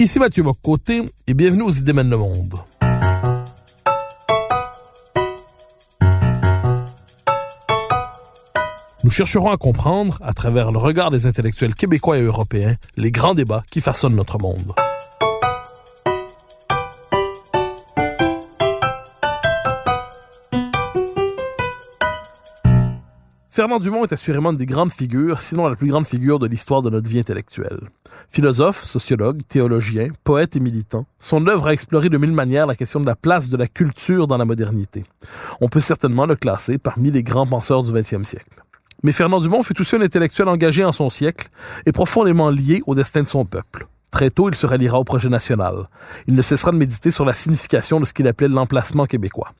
Ici Mathieu Bocoté et bienvenue aux Idées mènent le monde. Nous chercherons à comprendre, à travers le regard des intellectuels québécois et européens, les grands débats qui façonnent notre monde. Fernand Dumont est assurément une des grandes figures, sinon la plus grande figure de l'histoire de notre vie intellectuelle. Philosophe, sociologue, théologien, poète et militant, son œuvre a exploré de mille manières la question de la place de la culture dans la modernité. On peut certainement le classer parmi les grands penseurs du XXe siècle. Mais Fernand Dumont fut aussi un intellectuel engagé en son siècle et profondément lié au destin de son peuple. Très tôt, il se ralliera au projet national. Il ne cessera de méditer sur la signification de ce qu'il appelait l'emplacement québécois.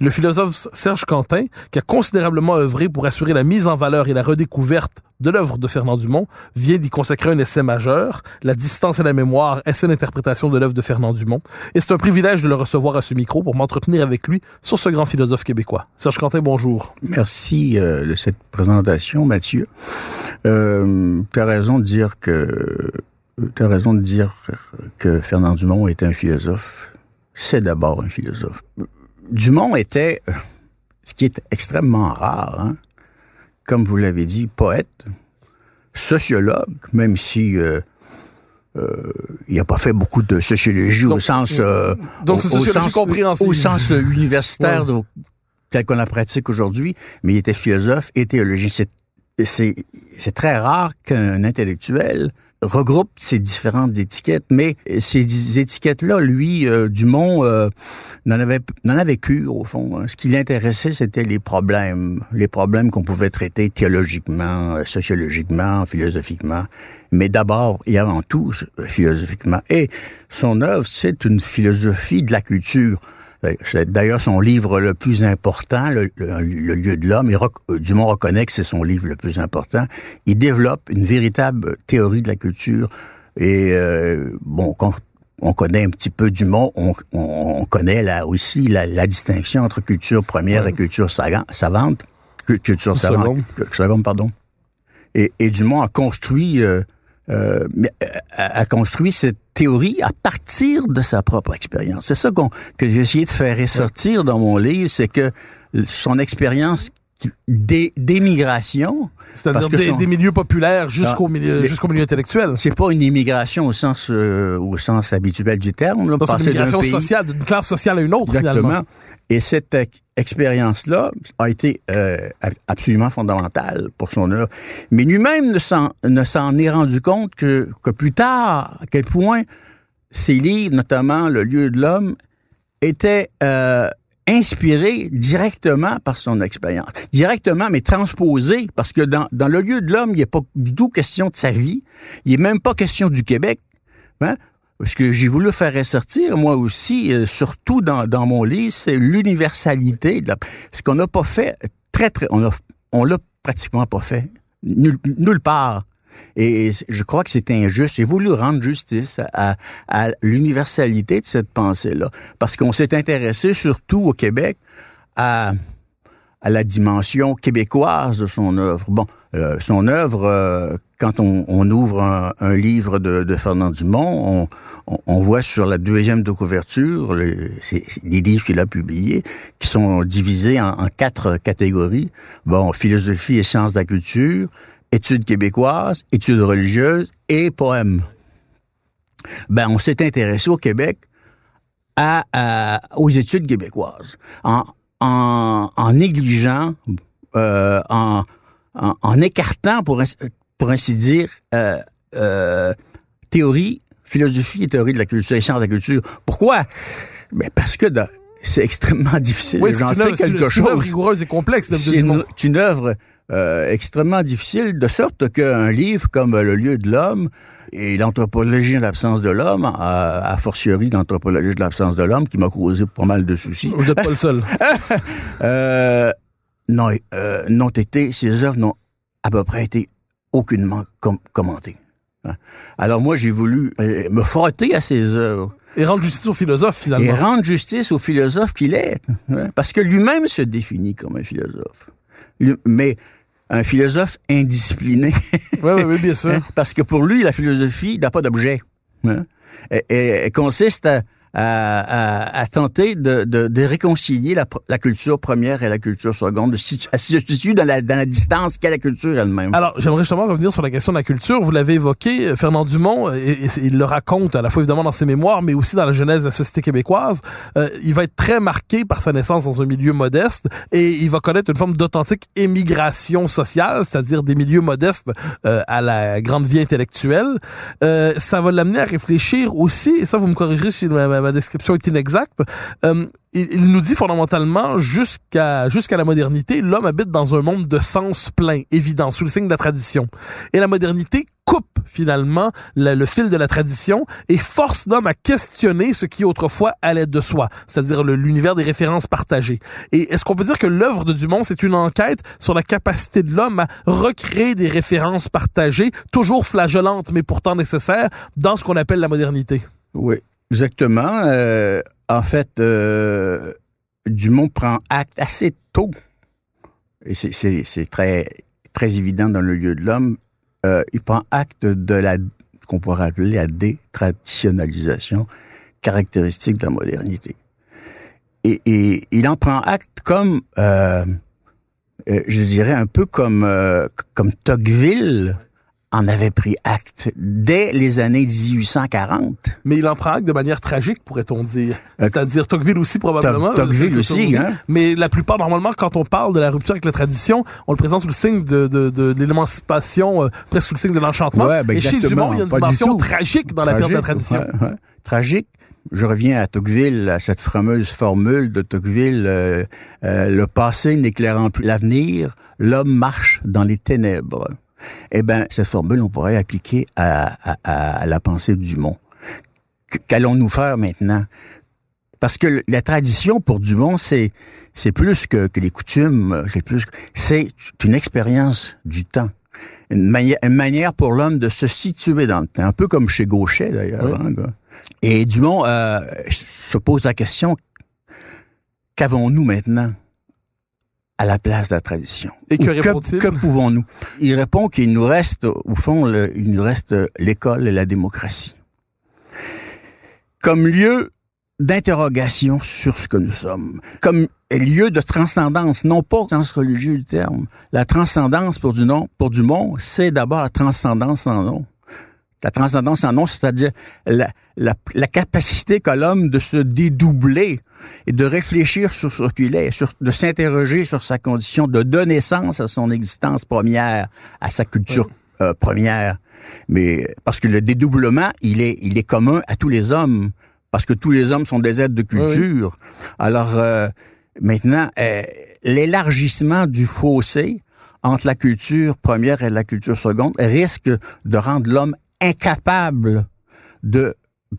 Le philosophe Serge Quentin, qui a considérablement œuvré pour assurer la mise en valeur et la redécouverte de l'œuvre de Fernand Dumont, vient d'y consacrer un essai majeur, La distance et la mémoire, essai d'interprétation de l'œuvre de Fernand Dumont. Et c'est un privilège de le recevoir à ce micro pour m'entretenir avec lui sur ce grand philosophe québécois. Serge Quentin, bonjour. Merci euh, de cette présentation, Mathieu. Euh, raison de dire que tu as raison de dire que Fernand Dumont est un philosophe. C'est d'abord un philosophe. Dumont était, ce qui est extrêmement rare, hein, comme vous l'avez dit, poète, sociologue, même si euh, euh, il n'a pas fait beaucoup de sociologie au sens euh, donc au, sociologie sens, compréhensive. au sens universitaire Ouais. tel qu'on la pratique aujourd'hui, mais il était philosophe et théologien. C'est très rare qu'un intellectuel regroupe ces différentes étiquettes, mais ces étiquettes-là, lui, euh, Dumont, euh, n'en avait, n'en avait cure, au fond. hein. Ce qui l'intéressait, c'était les problèmes, les problèmes qu'on pouvait traiter théologiquement, euh, sociologiquement, philosophiquement, mais d'abord et avant tout, euh, philosophiquement. Et son œuvre, c'est une philosophie de la culture. Euh, C'est d'ailleurs son livre le plus important, le, le- le lieu de l'homme. Euh, Dumont reconnaît que c'est son livre le plus important. Il développe une véritable théorie de la culture. Et euh, bon, quand on connaît un petit peu Dumont, on, on- on connaît là aussi la, la distinction entre culture première et culture savante. Cu- Culture savante, Seconde. cu- seconde, pardon. Et, et Dumont a construit, euh, euh, euh, a, construit cette théorie à partir de sa propre expérience. C'est ça qu'on, que j'ai essayé de faire ressortir dans mon livre, c'est que son expérience d'émigration, C'est-à-dire des, son- des milieux populaires jusqu'au milieu, mais- jusqu'au milieu intellectuel. c'est pas une immigration au sens euh, au sens habituel du terme. Là, C'est une d'un migration pays- sociale, d'une classe sociale à une autre, finalement. Et cette ex- expérience-là a été euh, absolument fondamentale pour son œuvre. Mais lui-même ne s'en, ne s'en est rendu compte que, que plus tard, à quel point ses livres, notamment Le lieu de l'homme, étaient euh, inspirés directement par son expérience. Directement, mais transposés, parce que dans, dans Le lieu de l'homme, il n'est pas du tout question de sa vie. Il n'est même pas question du Québec. Hein? Ce que j'ai voulu faire ressortir, moi aussi, euh, surtout dans, dans mon livre, c'est l'universalité. la- Ce qu'on n'a pas fait, très, très, on a, on l'a pratiquement pas fait. Nulle part. Et je crois que c'est injuste. J'ai voulu rendre justice à, l'universalité de cette pensée-là. Parce qu'on s'est intéressé surtout au Québec à, la dimension québécoise de son œuvre. Bon, euh, son œuvre, euh, quand on, ouvre un, livre de, Fernand Dumont, on, voit sur la deuxième de couverture les livres qu'il a publiés, qui sont divisés en, en quatre catégories. Bon, philosophie et sciences de la culture, études québécoises, études religieuses et poèmes. Ben, on s'est intéressé au Québec à, à- aux études québécoises, en, en, en négligeant, euh, en, en, en écartant, pour, ainsi- pour ainsi dire, euh, euh, théorie, philosophie et théorie de la culture, et sciences de la culture. Pourquoi? Ben parce que c'est extrêmement difficile. Oui, c'est J'en une sais œuvre- c'est une rigoureuse et complexe, C'est une, c'est une œuvre euh, extrêmement difficile, de sorte qu'un livre comme Le lieu de l'homme et l'anthropologie de l'absence de l'homme, à, à fortiori l'anthropologie de l'absence de l'homme, qui m'a causé pas mal de soucis, Vous n'êtes pas le seul. euh, n'ont euh, n'ont été, ces œuvres n'ont à peu près été aucunement com- commentées. Hein. Alors moi, j'ai voulu me frotter à ces œuvres Et rendre justice aux philosophes, finalement. et rendre justice au philosophe qu'il est. hein, Parce que lui-même se définit comme un philosophe. Mais un philosophe indiscipliné. Oui, oui, oui, bien sûr. hein, Parce que pour lui, la philosophie n'a pas d'objet. hein? Et, et- elle consiste à, à- à- à tenter de, de- de réconcilier la, la culture première et la culture seconde, de situ- à se situer dans la, dans la distance qu'est la culture elle-même. Alors, j'aimerais justement revenir sur la question de la culture. Vous l'avez évoqué, euh, Fernand Dumont, c'est- il le raconte à la fois évidemment dans ses mémoires, mais aussi dans la genèse de la société québécoise. Euh, il va être très marqué par sa naissance dans un milieu modeste et il va connaître une forme d'authentique émigration sociale, c'est-à-dire des milieux modestes euh, à la grande vie intellectuelle. Euh, ça va l'amener à réfléchir aussi, et ça vous me corrigerez si ma, ma- description est inexacte, euh, il, nous dit fondamentalement, jusqu'à jusqu'à la modernité, l'homme habite dans un monde de sens plein, évident, sous le signe de la tradition. Et la modernité coupe finalement le, fil de la tradition et force l'homme à questionner ce qui autrefois allait de soi, c'est-à-dire l'univers des références partagées. Et est-ce qu'on peut dire que l'œuvre de Dumont, c'est une enquête sur la capacité de l'homme à recréer des références partagées, toujours flagellantes mais pourtant nécessaires, dans ce qu'on appelle la modernité? Oui, exactement. Euh, en fait, euh, Dumont prend acte assez tôt, et c'est- très, très évident dans le lieu de l'homme, euh, il prend acte de la qu'on pourrait appeler la détraditionnalisation caractéristique de la modernité. Et, et il en prend acte comme, euh, euh, je dirais, un peu comme, euh, comme Tocqueville en avait pris acte dès les années 1840. Mais il en prend acte de manière tragique, pourrait-on dire. Euh, C'est-à-dire Tocqueville aussi, probablement. Toc- Tocqueville aussi, hein. Mais la plupart, normalement, quand on parle de la rupture avec la tradition, on le présente sous le signe de, de, de, l'émancipation, euh, presque sous le signe de l'enchantement. Ouais, ben Et chez exactement. Dumont, il y a une dimension tragique dans la perte de la Tragique, tradition. ouais, ouais. Tragique. Je reviens à Tocqueville, à cette fameuse formule de Tocqueville, euh, euh, le passé n'éclairant plus l'avenir, l'homme marche dans les ténèbres. Eh bien, cette formule, on pourrait l'appliquer à, à- à la pensée de Dumont. Qu- Qu'allons-nous faire maintenant? Parce que la tradition pour Dumont, c'est c'est plus que, que les coutumes, c'est plus c'est une expérience du temps. Une, manière- une manière pour l'homme de se situer dans le temps, un peu comme chez Gauchet d'ailleurs. Oui. hein. Et Dumont euh, se pose la question qu'avons-nous maintenant? À la place de la tradition Et que répond-il? que pouvons-nous? Il répond qu'il nous reste, au fond, le- il nous reste l'école et la démocratie comme lieu d'interrogation sur ce que nous sommes, comme lieu de transcendance, non pas au sens religieux du terme. La transcendance pour, du nom, pour Dumont, c'est d'abord la transcendance en nom. La transcendance en nom, c'est-à-dire la, la, la capacité qu'a l'homme de se dédoubler et de réfléchir sur ce qu'il est, sur, de s'interroger sur sa condition, de donner sens à son existence première, à sa culture euh, première. Mais parce que le dédoublement, il est, il est commun à tous les hommes, parce que tous les hommes sont des êtres de culture. Alors euh, maintenant, euh, l'élargissement du fossé entre la culture première et la culture seconde risque de rendre l'homme incapable de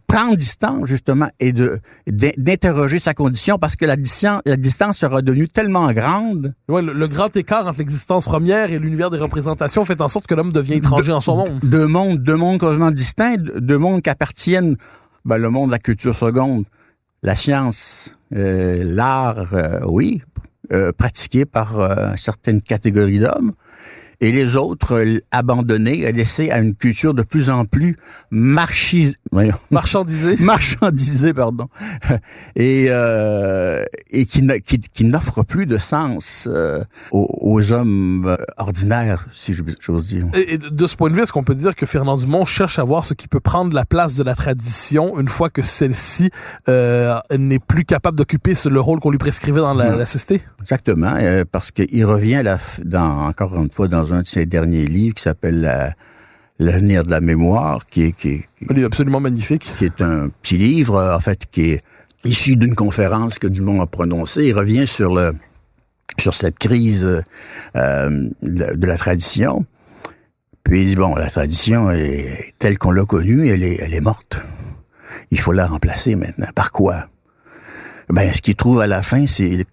prendre distance justement et de d'in- d'interroger sa condition parce que la distance, la distance sera devenue tellement grande Ouais, le, le grand écart entre l'existence première et l'univers des représentations fait en sorte que l'homme devient étranger en son monde. deux mondes, deux mondes complètement distincts, deux mondes qui appartiennent, ben, le monde de la culture seconde, la science, euh, l'art, euh, oui, euh, pratiqué par euh, certaines catégories d'hommes, et les autres euh, abandonnés, laissés à une culture de plus en plus marchis, voyons, Marchandisé. marchandisée, pardon, et, euh, et qui, qui, qui n'offre plus de sens euh, aux, aux hommes euh, ordinaires, si j'ose dire. Et, et de ce point de vue, est-ce qu'on peut dire que Fernand Dumont cherche à voir ce qui peut prendre la place de la tradition une fois que celle-ci euh, n'est plus capable d'occuper le rôle qu'on lui prescrivait dans la, la société? Exactement, parce qu'il revient là, f- dans, encore une fois dans un de ses derniers livres qui s'appelle la- L'avenir de la mémoire, qui est, qui, est, qui- Il est absolument magnifique. qui est un petit livre, en fait, qui est issu d'une conférence que Dumont a prononcée. Il revient sur le sur cette crise euh, de, de la tradition. Puis il dit, bon, la tradition est telle qu'on l'a connue, elle est, elle est morte. Il faut la remplacer maintenant. Par quoi? Ben, ce qu'il trouve à la fin, c'est,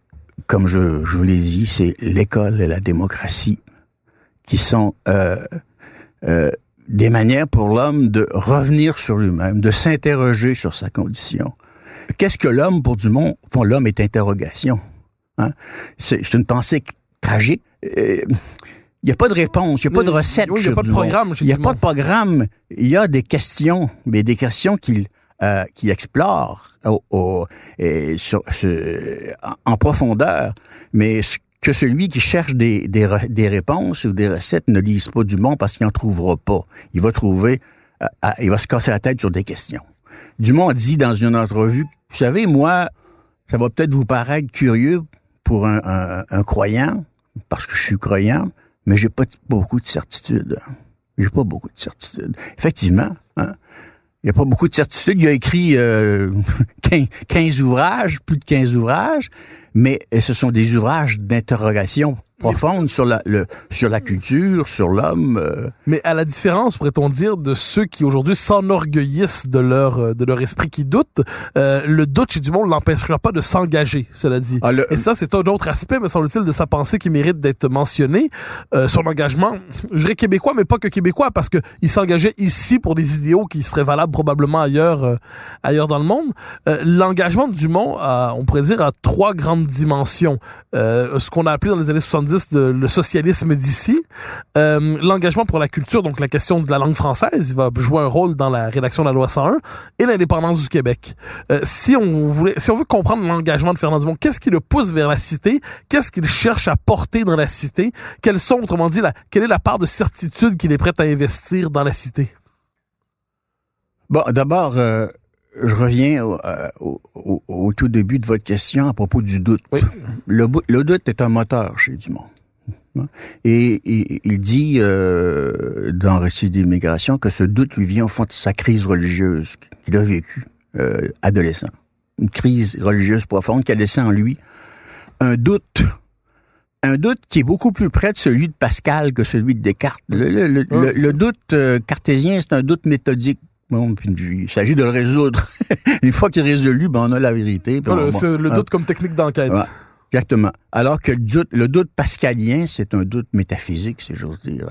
comme je, je vous l'ai dit, c'est l'école et la démocratie qui sont euh, euh, des manières pour l'homme de revenir sur lui-même, de s'interroger sur sa condition. Qu'est-ce que l'homme pour Dumont? Bon, l'homme est interrogation. Hein? C'est une pensée tragique. Euh, Il n'y a pas de réponse, il n'y a pas de recette. oui, il y a pas de programme Il n'y a pas de programme. Il y a des questions, mais des questions qu'il euh, explore au, au- et sur, en- en profondeur. Mais ce- que celui qui cherche des, des, réponses ou des recettes ne lise pas Dumont parce qu'il n'en trouvera pas. Il va trouver, euh, euh, il va se casser la tête sur des questions. Dumont dit dans une entrevue, vous savez, moi, ça va peut-être vous paraître curieux pour un, croyant, parce que je suis croyant, mais j'ai pas beaucoup de certitude. J'ai pas beaucoup de certitude. Effectivement, hein, il n'y a pas beaucoup de certitude. Il a écrit euh, 15, 15 ouvrages, plus de 15 ouvrages, mais ce sont des ouvrages d'interrogation profonde sur la, le, sur la culture, sur l'homme. euh, Mais à la différence, pourrait-on dire, de ceux qui aujourd'hui s'enorgueillissent de leur euh, de leur esprit qui doute, euh, le doute chez Dumont ne l'empêchera pas de s'engager, cela dit. Ah, le- Et ça, c'est un autre aspect, me semble-t-il, de sa pensée qui mérite d'être mentionné. Euh, son engagement, je dirais québécois, mais pas que québécois, parce que il s'engageait ici pour des idéaux qui seraient valables probablement ailleurs, euh, ailleurs dans le monde. Euh, L'engagement de Dumont, a, on pourrait dire, a trois grandes dimensions. Euh, ce qu'on a appelé dans les années 70 de- le socialisme d'ici, euh, l'engagement pour la culture, donc la question de la langue française, il va jouer un rôle dans la rédaction de la loi 101, et l'indépendance du Québec. Euh, si on voulait, si on veut comprendre l'engagement de Fernand Dumont, qu'est-ce qui le pousse vers la cité? Qu'est-ce qu'il cherche à porter dans la cité? Quelles sont, autrement dit, quelle est la part de certitude qu'il est prêt à investir dans la cité? Bon, d'abord, je reviens au, euh, au- au- au tout début de votre question à propos du doute. Oui. Le, doute est un moteur chez Dumont. Et, et- il dit euh, dans Récit d'immigration que ce doute lui vient au fond de sa crise religieuse qu'il a vécue euh, adolescent. Une crise religieuse profonde qui a laissé en lui un doute un doute qui est beaucoup plus près de celui de Pascal que celui de Descartes. Le, doute euh, cartésien, c'est un doute méthodique. Bon, puis il s'agit de le résoudre. Une fois qu'il est résolu, ben, on a la vérité. puis le, bon, c'est le hein, doute comme technique d'enquête. Ouais. Exactement. Alors que le doute, le doute pascalien, c'est un doute métaphysique, si j'ose dire.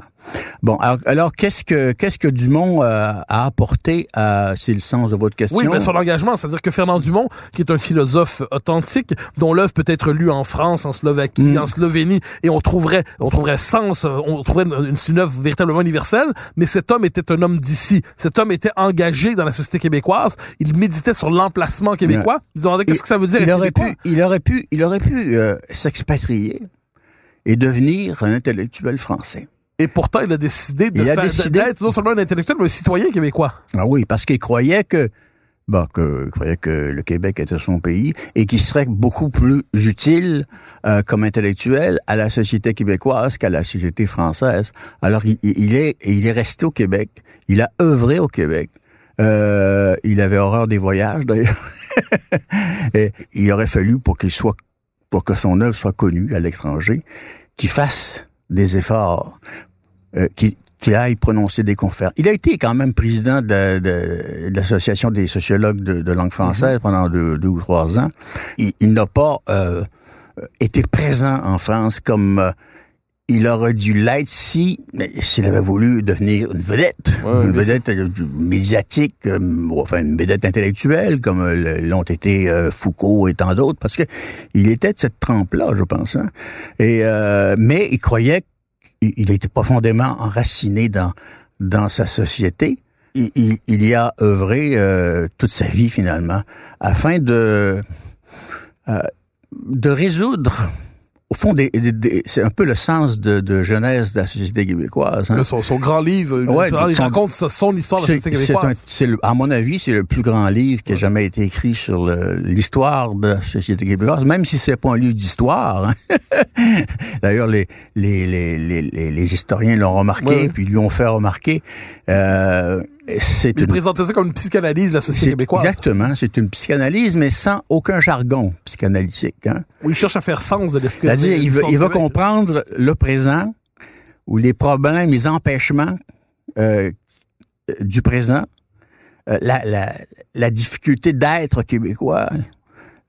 Bon, alors, alors, qu'est-ce que qu'est-ce que Dumont euh, a apporté à c'est le sens de votre question? Oui, ben son engagement, c'est-à-dire que Fernand Dumont, qui est un philosophe authentique, dont l'œuvre peut être lue en France, en Slovaquie, Mm. en Slovénie, et on trouverait, on trouverait sens, euh, on trouverait une, une œuvre véritablement universelle, mais cet homme était un homme d'ici. Cet homme était engagé dans la société québécoise. Il méditait sur l'emplacement québécois. Il demandait qu'est-ce que ça veut dire il aurait québécois? pu, il aurait pu, il aurait pu euh, s'expatrier et devenir un intellectuel français. Et pourtant, il a décidé de Il a faire, décidé- d'être non seulement un intellectuel, mais un citoyen québécois. Ah oui, parce qu'il croyait que, bon, que, il croyait que le Québec était son pays et qu'il serait beaucoup plus utile euh, comme intellectuel à la société québécoise qu'à la société française. Alors, il, il est, il est resté au Québec. Il a œuvré au Québec. Euh, il avait horreur des voyages, d'ailleurs. et il aurait fallu pour qu'il soit, pour que son œuvre soit connue à l'étranger, qu'il fasse des efforts, euh, qu'il qu'il aille prononcer des conférences. Il a été quand même président de, de- de l'Association des sociologues de, de langue française pendant deux, deux ou trois ans. Il, il n'a pas euh, été présent en France comme euh, il aurait dû l'être si s'il avait voulu devenir une vedette, Ouais, une vedette euh, médiatique, euh, enfin une vedette intellectuelle comme euh, l'ont été euh, Foucault et tant d'autres, parce que il était de cette trempe-là, je pense. hein. Et euh, mais il croyait il, il était profondément enraciné dans dans sa société. Il, il- il y a œuvré toute sa vie finalement afin de euh, de résoudre au fond des, des- des- c'est un peu le sens de, de jeunesse de la société québécoise. hein. Son, son grand livre, Ouais, il son- raconte son histoire de la société un- québécoise. le- à mon avis, c'est le plus grand livre qui a jamais été écrit sur l'histoire de la société québécoise, même si c'est pas un livre d'histoire. hein. D'ailleurs, les, les, les, les, les- les historiens l'ont remarqué, Ouais, ouais. puis lui ont fait remarquer. Euh, c'est une ça comme une psychanalyse de la société québécoise. Exactement, c'est une psychanalyse, mais sans aucun jargon psychanalytique. Hein? Où il cherche à faire sens de l'esprit. C'est-à-dire, il va comprendre le présent ou les problèmes, les empêchements euh, du présent, euh, la, la, la difficulté d'être québécois,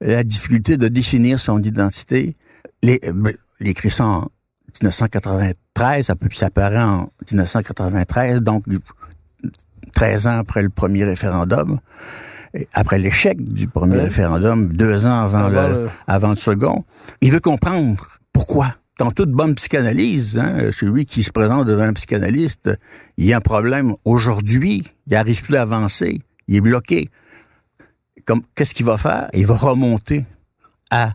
la difficulté de définir son identité. Les, euh, ben, il écrit ça en 1993, ça, peut, ça paraît en 1993, donc 13 ans après le premier référendum, après l'échec du premier référendum, deux ans avant, Avant le, le- avant le second. Il veut comprendre pourquoi. Dans toute bonne psychanalyse, hein, celui qui se présente devant un psychanalyste, il y a un problème aujourd'hui, il n'arrive plus à avancer, il est bloqué. Comme qu'est-ce qu'il va faire? Il va remonter à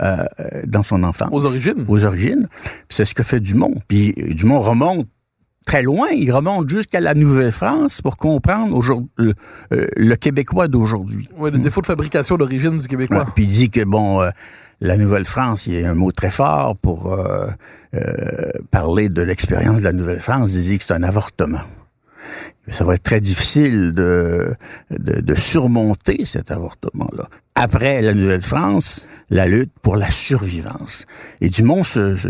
euh, dans son enfance Aux origines. aux origines. C'est ce que fait Dumont. Puis Dumont remonte très loin. Il remonte jusqu'à la Nouvelle-France pour comprendre le, euh, le Québécois d'aujourd'hui. Oui, le défaut de fabrication d'origine du Québécois. Ouais, Puis il dit que bon, euh, la Nouvelle-France, il y a un mot très fort pour euh, euh, parler de l'expérience de la Nouvelle-France. Il dit que c'est un avortement. Ça va être très difficile de, de, de surmonter cet avortement-là. Après la Nouvelle-France, la lutte pour la survivance. Et Dumont se, se-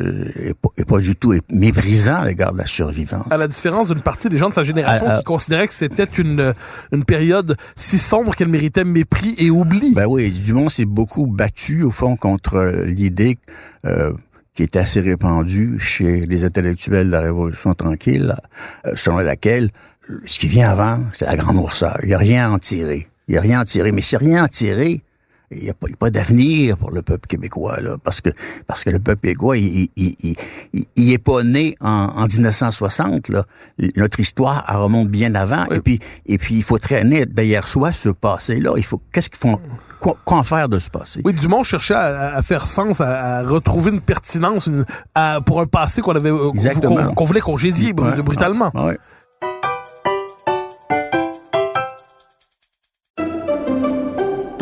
est, pas, est pas du tout méprisant à l'égard de la survivance. À la différence d'une partie des gens de sa génération qui considéraient que c'était une, une période si sombre qu'elle méritait mépris et oubli. Ben oui, Dumont s'est beaucoup battu, au fond, contre l'idée euh, qui était assez répandue chez les intellectuels de la Révolution tranquille, euh, selon laquelle ce qui vient avant, c'est la grande noirceur. Il n'y a rien à en tirer. Il n'y a rien à en tirer. Mais s'il n'y a rien à en tirer, il n'y a pas, pas d'avenir pour le peuple québécois, là, parce que parce que le peuple québécois, il, il, il, il- est pas né en, en 1960. Là. Notre histoire, elle remonte bien avant. Et puis et puis il faut traîner derrière soi ce passé-là. Il faut qu'est-ce qu'il faut quoi, quoi en faire de ce passé? Oui, Dumont cherchait à, à faire sens, à, à retrouver une pertinence une- à- pour un passé qu'on avait euh, qu'on- voulait congédier brutalement.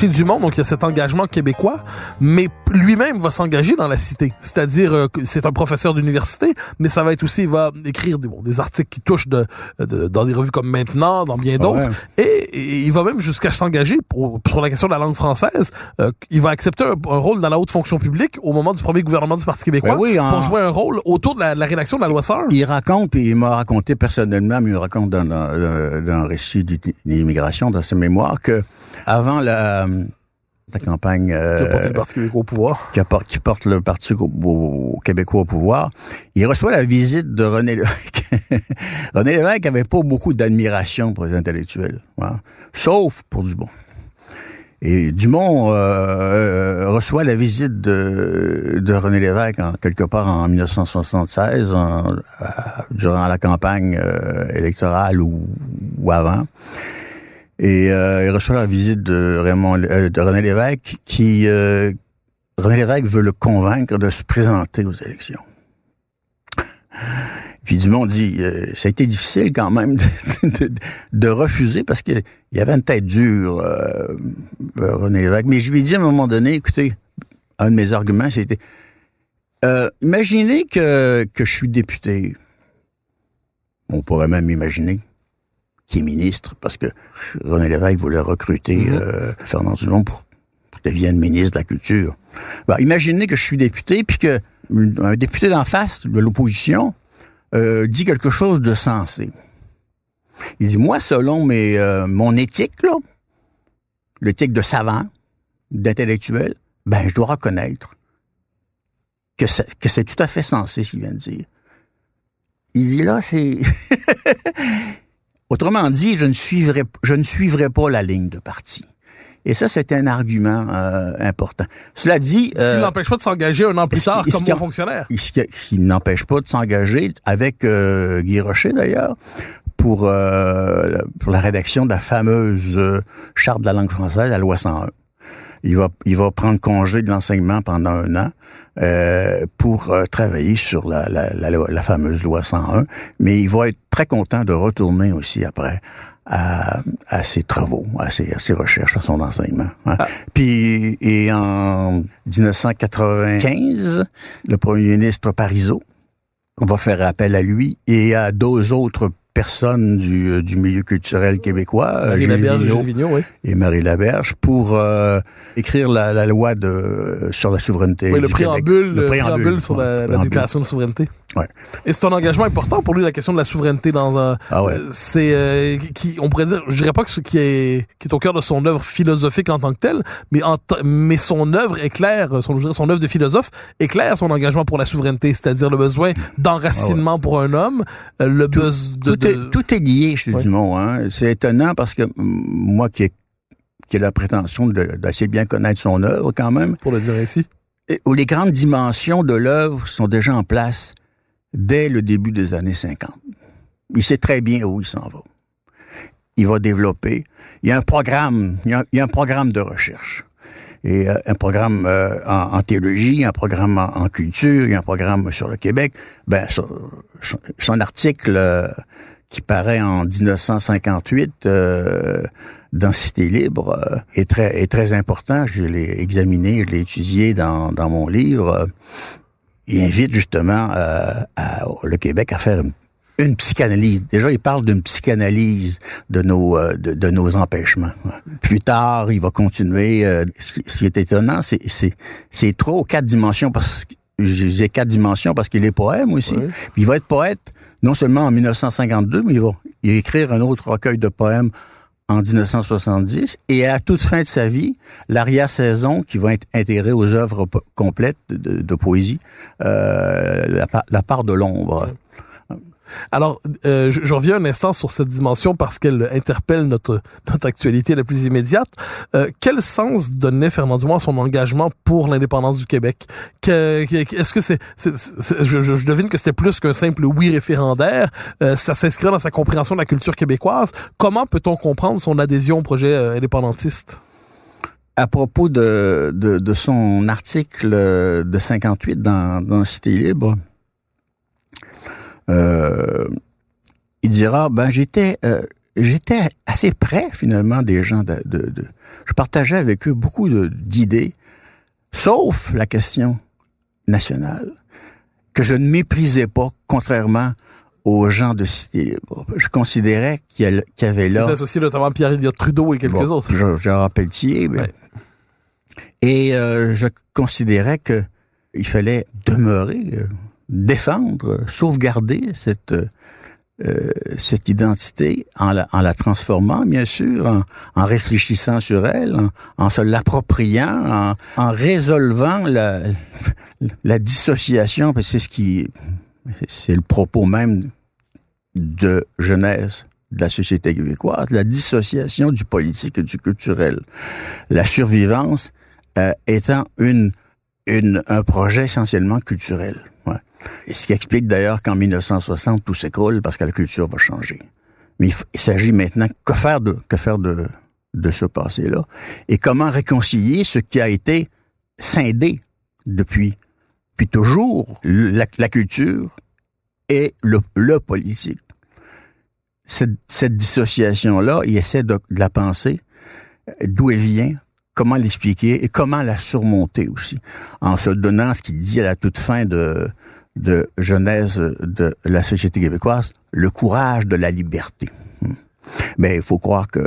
Chez Dumont, donc il y a cet engagement québécois, mais lui-même va s'engager dans la cité. C'est-à-dire euh, que c'est un professeur d'université, mais ça va être aussi, il va écrire des, bon, des articles qui touchent de, de- dans des revues comme Maintenant, dans bien d'autres. Ouais. Et, et il va même jusqu'à s'engager pour, pour la question de la langue française. Euh, il va accepter un, un rôle dans la haute fonction publique au moment du premier gouvernement du Parti québécois Ben oui, en- pour jouer un rôle autour de la, de la rédaction de la loi Sœur. Il raconte, puis il m'a raconté personnellement, mais il raconte dans, dans, dans un récit d'immigration, dans ses mémoires, que avant la, la campagne qui a porté euh, le Parti québécois au pouvoir. qui, porte le Parti au- au- québécois au pouvoir, il reçoit la visite de René Lévesque. René Lévesque avait pas beaucoup d'admiration pour les intellectuels, hein, sauf pour Dumont. Et Dumont euh, euh, reçoit la visite de, de René Lévesque en, quelque part en 1976, en- à- durant la campagne électorale ou, ou avant. Et euh, il reçoit la visite de Raymond, euh, de René Lévesque, qui euh, René Lévesque veut le convaincre de se présenter aux élections. Puis Dumont dit, euh, ça a été difficile quand même de, de- de refuser parce qu'il y avait une tête dure, euh, euh, René Lévesque. Mais je lui ai dit à un moment donné, écoutez, un de mes arguments, c'était, euh, imaginez que, que je suis député. On pourrait même imaginer qu'il est ministre parce que René Lévesque voulait recruter euh, Fernand Dumont pour qu'il devienne ministre de la Culture. Ben, imaginez que je suis député, puis que un député d'en face de l'opposition euh, dit quelque chose de sensé. Il dit, moi, selon mes, euh, mon éthique, là, l'éthique de savant, d'intellectuel, ben, je dois reconnaître que c'est, que c'est tout à fait sensé ce qu'il vient de dire. Il dit, là, c'est... Autrement dit, je ne suivrai, je ne suivrai pas la ligne de parti. Et ça, c'est un argument euh, important. Cela dit... Ce qui euh, n'empêche pas de s'engager un an plus tard comme a- fonctionnaire. ce qui, qui n'empêche pas de s'engager avec euh, Guy Rocher d'ailleurs pour, euh, pour la rédaction de la fameuse euh, charte de la langue française, la loi 101. Il va, il va prendre congé de l'enseignement pendant un an euh, pour euh, travailler sur la, la, la, la fameuse loi 101, mais il va être très content de retourner aussi après à, à ses travaux, à ses, à ses recherches, à son enseignement. hein. Puis, et en 1995, le premier ministre Parizeau va faire appel à lui et à deux autres personnes du, euh, du milieu culturel québécois, Marie Gilles Laberge et Vigneault Vigneault, oui. et Marie Laberge, pour euh, écrire la, la loi de, sur la souveraineté. Oui, le préambule, le préambule sur la, déclaration de souveraineté. Ouais. Et c'est un engagement important pour lui, la question de la souveraineté dans un. Ah ouais. euh, C'est euh, qui, on pourrait dire, je dirais pas que ce qui est qui est au cœur de son œuvre philosophique en tant que tel, mais en mais son œuvre éclaire, son son œuvre de philosophe éclaire son engagement pour la souveraineté, c'est-à-dire le besoin d'enracinement pour un homme, euh, le besoin de, de- est, tout est lié chez Ouais. Dumont. Hein. C'est étonnant parce que moi qui ai, qui ai la prétention d'assez bien connaître son œuvre quand même, pour le dire ainsi. où les grandes dimensions de l'œuvre sont déjà en place dès le début des années 50. Il sait très bien où il s'en va. Il va développer. Il y a un programme, il y a, il y a un programme de recherche. Et euh, un programme euh, en, en théologie, un programme en, en culture, a un programme sur le Québec. Ben, son, son- article euh, qui paraît en 1958 euh, dans Cité libre euh, est très est très important. Je l'ai examiné, je l'ai étudié dans, dans mon livre. Il invite justement euh, à- le Québec à faire une, une psychanalyse. Déjà, il parle d'une psychanalyse de nos euh, de, de nos empêchements. Plus tard, il va continuer. euh, ce, qui- ce qui est étonnant, c'est c'est c'est trop quatre dimensions parce que j'ai quatre dimensions parce qu'il est poème aussi. Oui. Puis il va être poète non seulement en 1952, mais il va, il va écrire un autre recueil de poèmes en 1970 et à toute fin de sa vie, l'arrière-saison qui va être intégrée aux œuvres complètes de, de- poésie, euh, la part de l'ombre. Alors, euh, je, reviens un instant sur cette dimension parce qu'elle interpelle notre notre actualité la plus immédiate. Euh, quel sens donnait Fernand à son engagement pour l'indépendance du Québec? Est-ce que c'est, je, devine que c'était plus qu'un simple oui référendaire. Euh, ça s'inscrivait dans sa compréhension de la culture québécoise. Comment peut-on comprendre son adhésion au projet euh, indépendantiste? À propos de, de, de son article de 58 dans, dans Cité libre, euh, il dira, ben j'étais euh, j'étais assez près finalement des gens de, de, de- je partageais avec eux beaucoup d'idées, sauf la question nationale que je ne méprisais pas, contrairement aux gens de Cité libre. Je considérais qu'il y avait là associé notamment Pierre-Éliott Trudeau et quelques Bon, autres. Je, Gérard Pelletier. ben. Ouais. Et euh, je considérais que il fallait demeurer, défendre, sauvegarder cette euh, cette identité en la, en la transformant, bien sûr, en, en réfléchissant sur elle, en, en se l'appropriant, en, en résolvant la, la dissociation, parce que c'est ce qui, c'est le propos même de Genèse de la société québécoise, la dissociation du politique et du culturel. La survivance euh, étant une, une, un projet essentiellement culturel. Et ce qui explique d'ailleurs qu'en 1960, tout s'écroule parce que la culture va changer. Mais il, s'agit maintenant que faire de, que faire de, de ce passé-là et comment réconcilier ce qui a été scindé depuis, depuis toujours, la, culture et le, politique cette, dissociation-là, il essaie de, la penser, d'où elle vient, comment l'expliquer et comment la surmonter aussi, en se donnant ce qu'il dit à la toute fin de, de Genèse de la société québécoise, le courage de la liberté. Hmm. Mais il faut croire que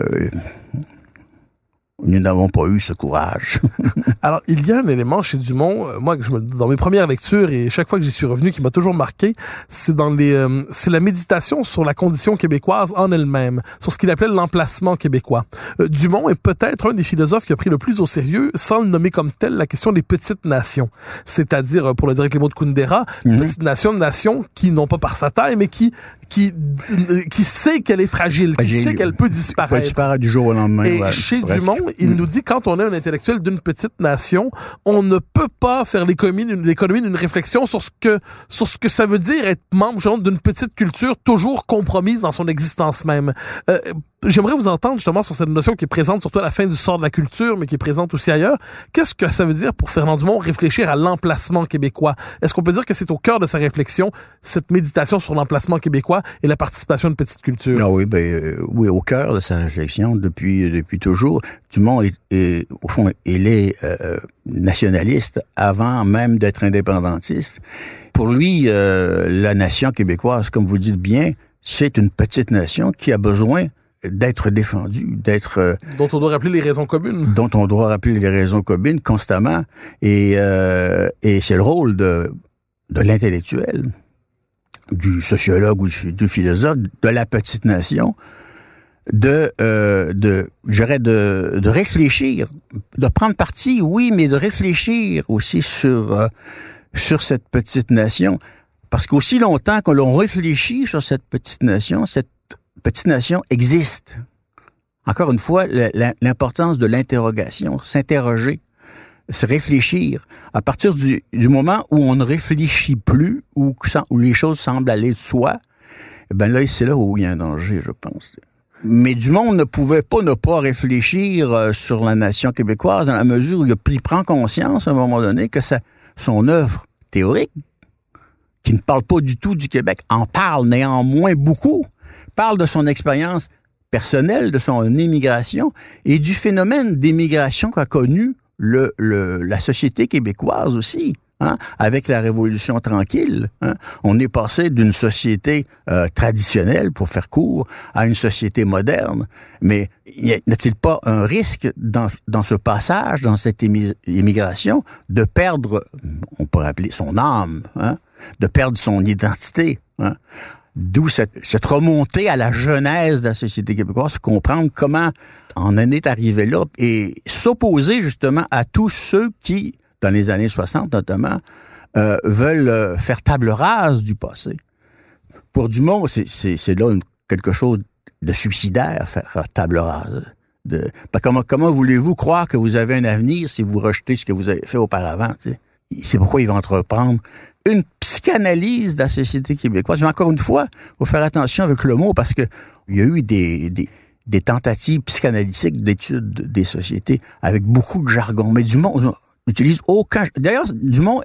nous n'avons pas eu ce courage. Alors, il y a un élément chez Dumont, euh, moi, que je me, dans mes premières lectures et chaque fois que j'y suis revenu, qui m'a toujours marqué, c'est dans les, euh, c'est la méditation sur la condition québécoise en elle-même, sur ce qu'il appelait l'emplacement québécois. Euh, Dumont est peut-être un des philosophes qui a pris le plus au sérieux, sans le nommer comme tel, la question des petites nations. C'est-à-dire, euh, pour le dire avec les mots de Kundera, Mhm. petites nations, nations qui, non pas par sa taille, mais qui, qui, qui sait qu'elle est fragile, qui Fragile. sait qu'elle peut disparaître. disparaître du jour au lendemain. Et ouais, chez presque. Dumont, il nous dit quand on est un intellectuel d'une petite nation, on ne peut pas faire l'économie d'une réflexion sur ce que sur ce que ça veut dire être membre d'une petite culture toujours compromise dans son existence même. Euh, J'aimerais vous entendre justement sur cette notion qui est présente surtout à la fin du sort de la culture, mais qui est présente aussi ailleurs. Qu'est-ce que ça veut dire pour Fernand Dumont réfléchir à l'emplacement québécois? Est-ce qu'on peut dire que c'est au cœur de sa réflexion cette méditation sur l'emplacement québécois et la participation de petite culture? Ah oui, ben euh, oui, au cœur de sa réflexion depuis depuis toujours. Dumont est, est- au fond, il est euh, nationaliste avant même d'être indépendantiste. Pour lui, euh, la nation québécoise, comme vous dites bien, c'est une petite nation qui a besoin d'être défendue, d'être euh, dont on doit rappeler les raisons communes dont on doit rappeler les raisons communes constamment. Et, euh, et c'est le rôle de, de l'intellectuel, du sociologue ou du, du philosophe, de la petite nation, de, euh, de, je dirais de, de réfléchir, de prendre parti, oui, mais de réfléchir aussi sur, euh, sur cette petite nation. Parce qu'aussi longtemps que l'on réfléchit sur cette petite nation, cette petite nation existe. Encore une fois, l'importance de l'interrogation, s'interroger, se réfléchir. À partir du, moment où on ne réfléchit plus, où, où les choses semblent aller de soi, eh ben là, c'est là où il y a un danger, je pense. Mais Dumont ne pouvait pas ne pas réfléchir euh, sur la nation québécoise dans la mesure où il, prend conscience à un moment donné que son œuvre théorique, qui ne parle pas du tout du Québec, en parle néanmoins beaucoup, parle de son expérience personnelle, de son émigration et du phénomène d'émigration qu'a connu le, le, la société québécoise aussi. Hein, avec la Révolution tranquille, hein, on est passé d'une société euh, traditionnelle, pour faire court, à une société moderne. Mais n'a-t-il pas un risque dans, dans ce passage, dans cette immigration, de perdre, on pourrait appeler son âme, hein, de perdre son identité hein? D'où cette, cette remontée à la genèse de la société québécoise, comprendre comment on en est arrivé là et s'opposer justement à tous ceux qui, dans les années 60 notamment, euh, veulent euh, faire table rase du passé. Pour Dumont, c'est- là une- quelque chose de suicidaire, faire table rase. De, ben, comment comment voulez-vous croire que vous avez un avenir si vous rejetez ce que vous avez fait auparavant? C'est pourquoi il va entreprendre une psychanalyse de la société québécoise. Mais encore une fois, il faut faire attention avec le mot parce que il y a eu des, des, des tentatives psychanalytiques d'études des sociétés avec beaucoup de jargon. Mais Dumont n'utilise aucun... D'ailleurs, Dumont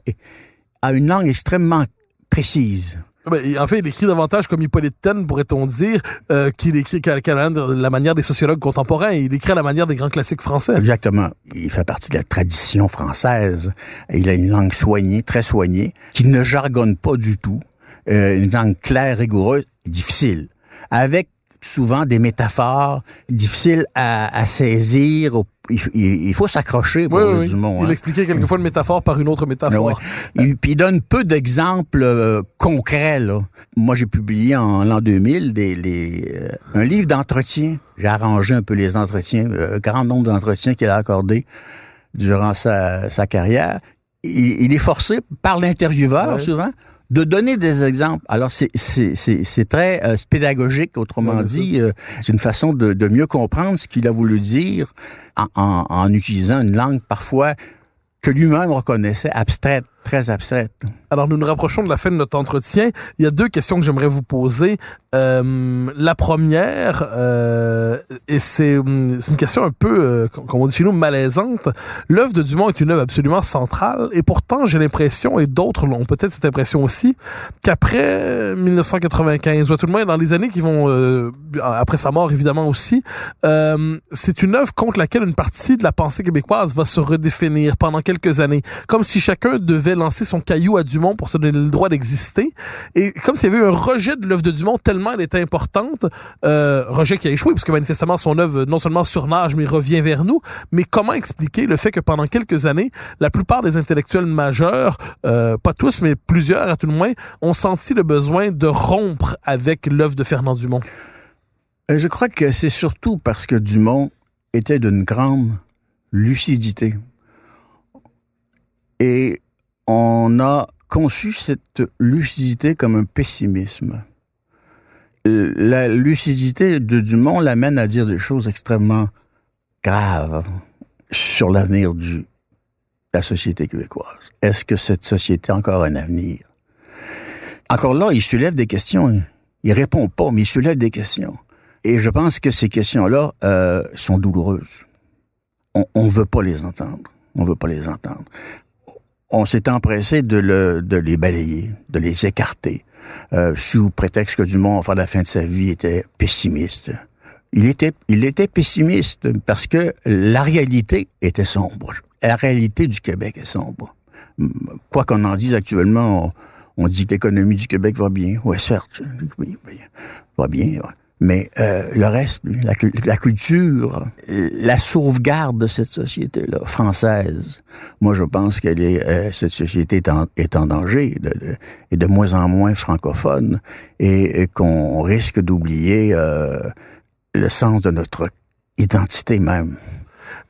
a une langue extrêmement précise. Ben, en fait, il écrit davantage comme Hippolyte Taine, pourrait-on dire, euh, qu'il écrit qu'à la, la manière des sociologues contemporains. Il écrit à la manière des grands classiques français. Exactement. Il fait partie de la tradition française. Il a une langue soignée, très soignée, qui ne jargonne pas du tout. Euh, une langue claire, rigoureuse, difficile. Avec souvent des métaphores difficiles à, à saisir. Il, faut s'accrocher pour Oui. Dumont. Il hein. expliquait quelquefois une métaphore par une autre métaphore. Puis il donne peu d'exemples euh, concrets. Là. Moi, j'ai publié en l'an 2000 des, les, euh, un livre d'entretien. J'ai arrangé un peu les entretiens, euh, grand nombre d'entretiens qu'il a accordés durant sa, sa carrière. Il, il est forcé par l'intervieweur souvent de donner des exemples. Alors, c'est- c'est c'est- c'est très euh, pédagogique, autrement dit. Euh, c'est une façon de, de mieux comprendre ce qu'il a voulu dire en, en- en utilisant une langue parfois que lui-même reconnaissait abstraite, très abstraite. Alors, nous nous rapprochons de la fin de notre entretien. Il y a deux questions que j'aimerais vous poser. Euh, la première, euh, et c'est hum, c'est une question un peu, euh, comme on dit chez nous, malaisante. L'œuvre de Dumont est une œuvre absolument centrale, et pourtant, j'ai l'impression, et d'autres l'ont peut-être cette impression aussi, qu'après 1995, ou à tout le moins dans les années qui vont, euh, après sa mort évidemment aussi, c'est une œuvre contre laquelle une partie de la pensée québécoise va se redéfinir pendant quelques années, comme si chacun devait lancer son caillou à Dumont pour se donner le droit d'exister, et comme s'il y avait eu un rejet de l'œuvre de Dumont tellement elle était importante, euh, rejet qui a échoué, parce que manifestement son œuvre non seulement surnage, mais revient vers nous, mais comment expliquer le fait que pendant quelques années, la plupart des intellectuels majeurs, euh, pas tous, mais plusieurs à tout le moins, ont senti le besoin de rompre avec l'œuvre de Fernand Dumont? Euh, Je crois que c'est surtout parce que Dumont était d'une grande lucidité. Et on a conçu cette lucidité comme un pessimisme. la lucidité de Dumont l'amène à dire des choses extrêmement graves sur l'avenir de la société québécoise. Est-ce que cette société a encore un avenir? Encore là, il soulève des questions. Il répond pas, mais il soulève des questions. Et je pense que ces questions-là euh, sont douloureuses. On ne veut pas les entendre. On veut pas les entendre. On s'est empressé de, le, de les balayer, de les écarter, euh, sous prétexte que Dumont, enfin la fin de sa vie, était pessimiste. Il était, il était pessimiste parce que la réalité était sombre. La réalité du Québec est sombre. Quoi qu'on en dise actuellement, on, dit que l'économie du Québec va bien. Oui, certes, oui, va bien. Mais euh, le reste, la, culture, la sauvegarde de cette société-là, française, moi je pense qu'elle est, euh, cette société est en, est en danger, de, de, et de moins en moins francophone, et, et qu'on risque d'oublier euh, le sens de notre identité même.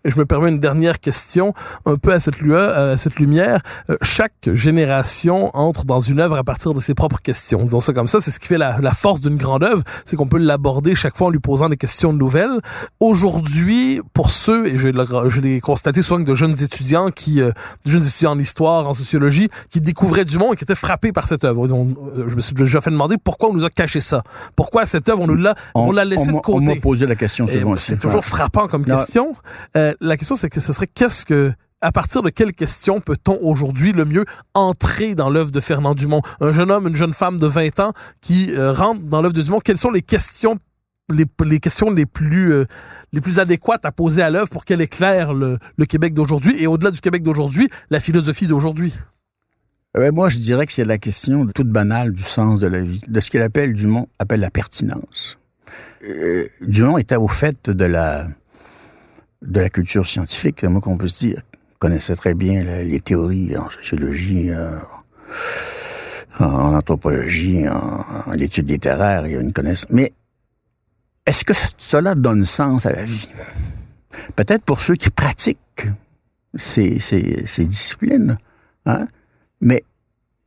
Et je me permets une dernière question, un peu à cette, lueur, à cette lumière. Euh, chaque génération entre dans une œuvre à partir de ses propres questions. Disons ça comme ça, c'est ce qui fait la, la force d'une grande œuvre, c'est qu'on peut l'aborder chaque fois en lui posant des questions nouvelles. Aujourd'hui, pour ceux, et je, je l'ai constaté souvent que de jeunes étudiants qui, euh, jeunes étudiants en histoire, en sociologie, qui découvraient du monde et qui étaient frappés par cette œuvre. je me suis déjà fait demander pourquoi on nous a caché ça. Pourquoi cette œuvre, on nous l'a, on, l'a laissé de côté. On m'a posé la question souvent. C'est toujours frappant comme question. Euh, la question, c'est que ce serait qu'est-ce que à partir de quelles questions peut-on aujourd'hui le mieux entrer dans l'œuvre de Fernand Dumont? Un jeune homme, une jeune femme de 20 ans qui euh, rentre dans l'œuvre de Dumont, quelles sont les questions les, les questions les plus euh, les plus adéquates à poser à l'œuvre pour qu'elle éclaire le, le Québec d'aujourd'hui et au-delà du Québec d'aujourd'hui, la philosophie d'aujourd'hui? Euh, Moi, je dirais que c'est la question toute banale du sens de la vie, de ce qu'il appelle Dumont appelle la pertinence. Dumont était au fait de la de la culture scientifique, moi qu'on peut se dire, connaissait très bien les théories en sociologie, euh, en, anthropologie, en, en l'étude littéraire, il y a une connaissance. Mais est-ce que cela donne sens à la vie? Peut-être pour ceux qui pratiquent ces, disciplines, hein? mais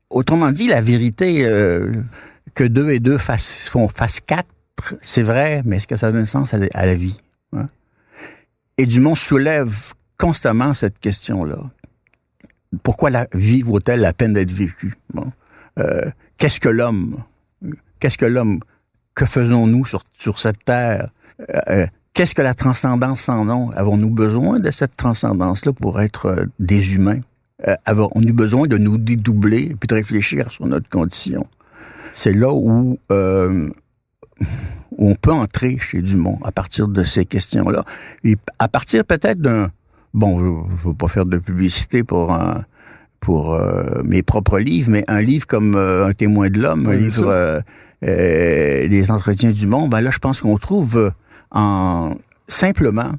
autrement dit, la vérité euh, que deux et deux font face quatre, c'est vrai, mais est-ce que ça donne sens à la vie? Et Dumont soulève constamment cette question-là. Pourquoi la vie vaut-elle la peine d'être vécue? Euh, qu'est-ce que l'homme? Qu'est-ce que l'homme? Que faisons-nous sur, sur cette terre? Euh, euh, qu'est-ce que la transcendance sans nom? Avons-nous besoin de cette transcendance-là pour être des humains? avons-nous besoin de nous dédoubler et puis de réfléchir sur notre condition? C'est là où où on peut entrer chez Dumont à partir de ces questions-là. Et à partir peut-être d'un... Bon, je ne veux pas faire de publicité pour un, pour euh, mes propres livres, mais un livre comme euh, Un témoin de l'homme, un livre euh, des entretiens du monde, ben là, je pense qu'on trouve en simplement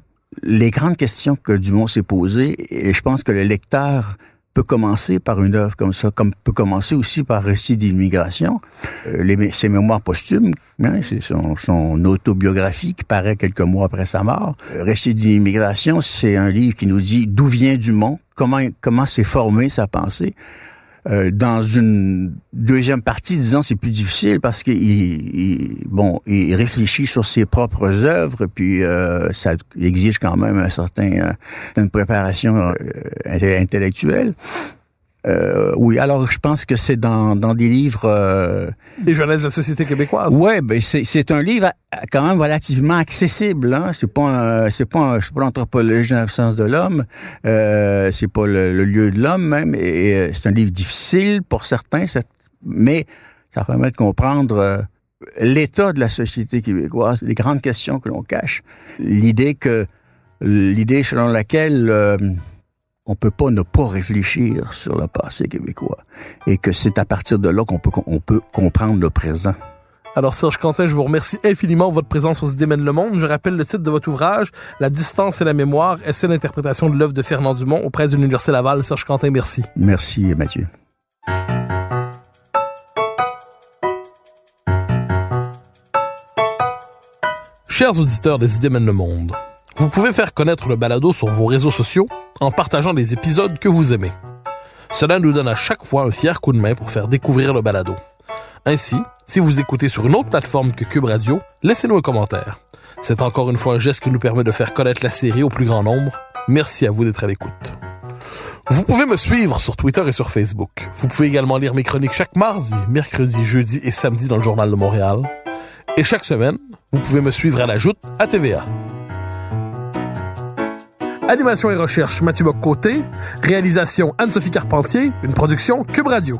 les grandes questions que Dumont s'est posées, et je pense que le lecteur peut commencer par une œuvre comme ça, comme peut commencer aussi par Récit d'immigration. Euh, ses mémoires posthumes, hein, c'est son, autobiographie qui paraît quelques mois après sa mort. Euh, Récit d'immigration, c'est un livre qui nous dit d'où vient Dumont, comment comment s'est formé sa pensée. Euh, dans une deuxième partie, disons, c'est plus difficile parce qu'il il, bon, il réfléchit sur ses propres œuvres, puis euh, ça exige quand même un certain, euh, une préparation intellectuelle. Euh, oui, alors je pense que c'est dans, dans des livres... Euh, des jeunesse de la société québécoise. Ouais, ben c'est un livre quand même relativement accessible. Hein? C'est pas c'est pas pas l'anthropologie en l'absence de l'homme. Euh, c'est pas le, lieu de l'homme même. Et, euh, c'est un livre difficile pour certains, mais ça permet de comprendre euh, l'état de la société québécoise, les grandes questions que l'on cache, l'idée que l'idée selon laquelle on peut pas ne pas réfléchir sur le passé québécois et que c'est à partir de là qu'on peut, on peut comprendre le présent. Alors Serge Quentin, je vous remercie infiniment de votre présence aux Idées mènent le monde. Je rappelle le titre de votre ouvrage, La distance et la mémoire, essai d'interprétation de l'œuvre de Fernand Dumont auprès de l'Université Laval. Serge Quentin, merci. Merci Mathieu. Chers auditeurs des Idées mènent le monde, vous pouvez faire connaître le balado sur vos réseaux sociaux en partageant les épisodes que vous aimez. Cela nous donne à chaque fois un fier coup de main pour faire découvrir le balado. Ainsi, si vous écoutez sur une autre plateforme que Cube Radio, laissez-nous un commentaire. C'est encore une fois un geste qui nous permet de faire connaître la série au plus grand nombre. Merci à vous d'être à l'écoute. Vous pouvez me suivre sur Twitter et sur Facebook. Vous pouvez également lire mes chroniques chaque mardi, mercredi, jeudi et samedi dans le Journal de Montréal. Et chaque semaine, vous pouvez me suivre à la joute à TVA. Animation et recherche Mathieu Bock-Côté. Réalisation Anne-Sophie Carpentier. Une production Cube Radio.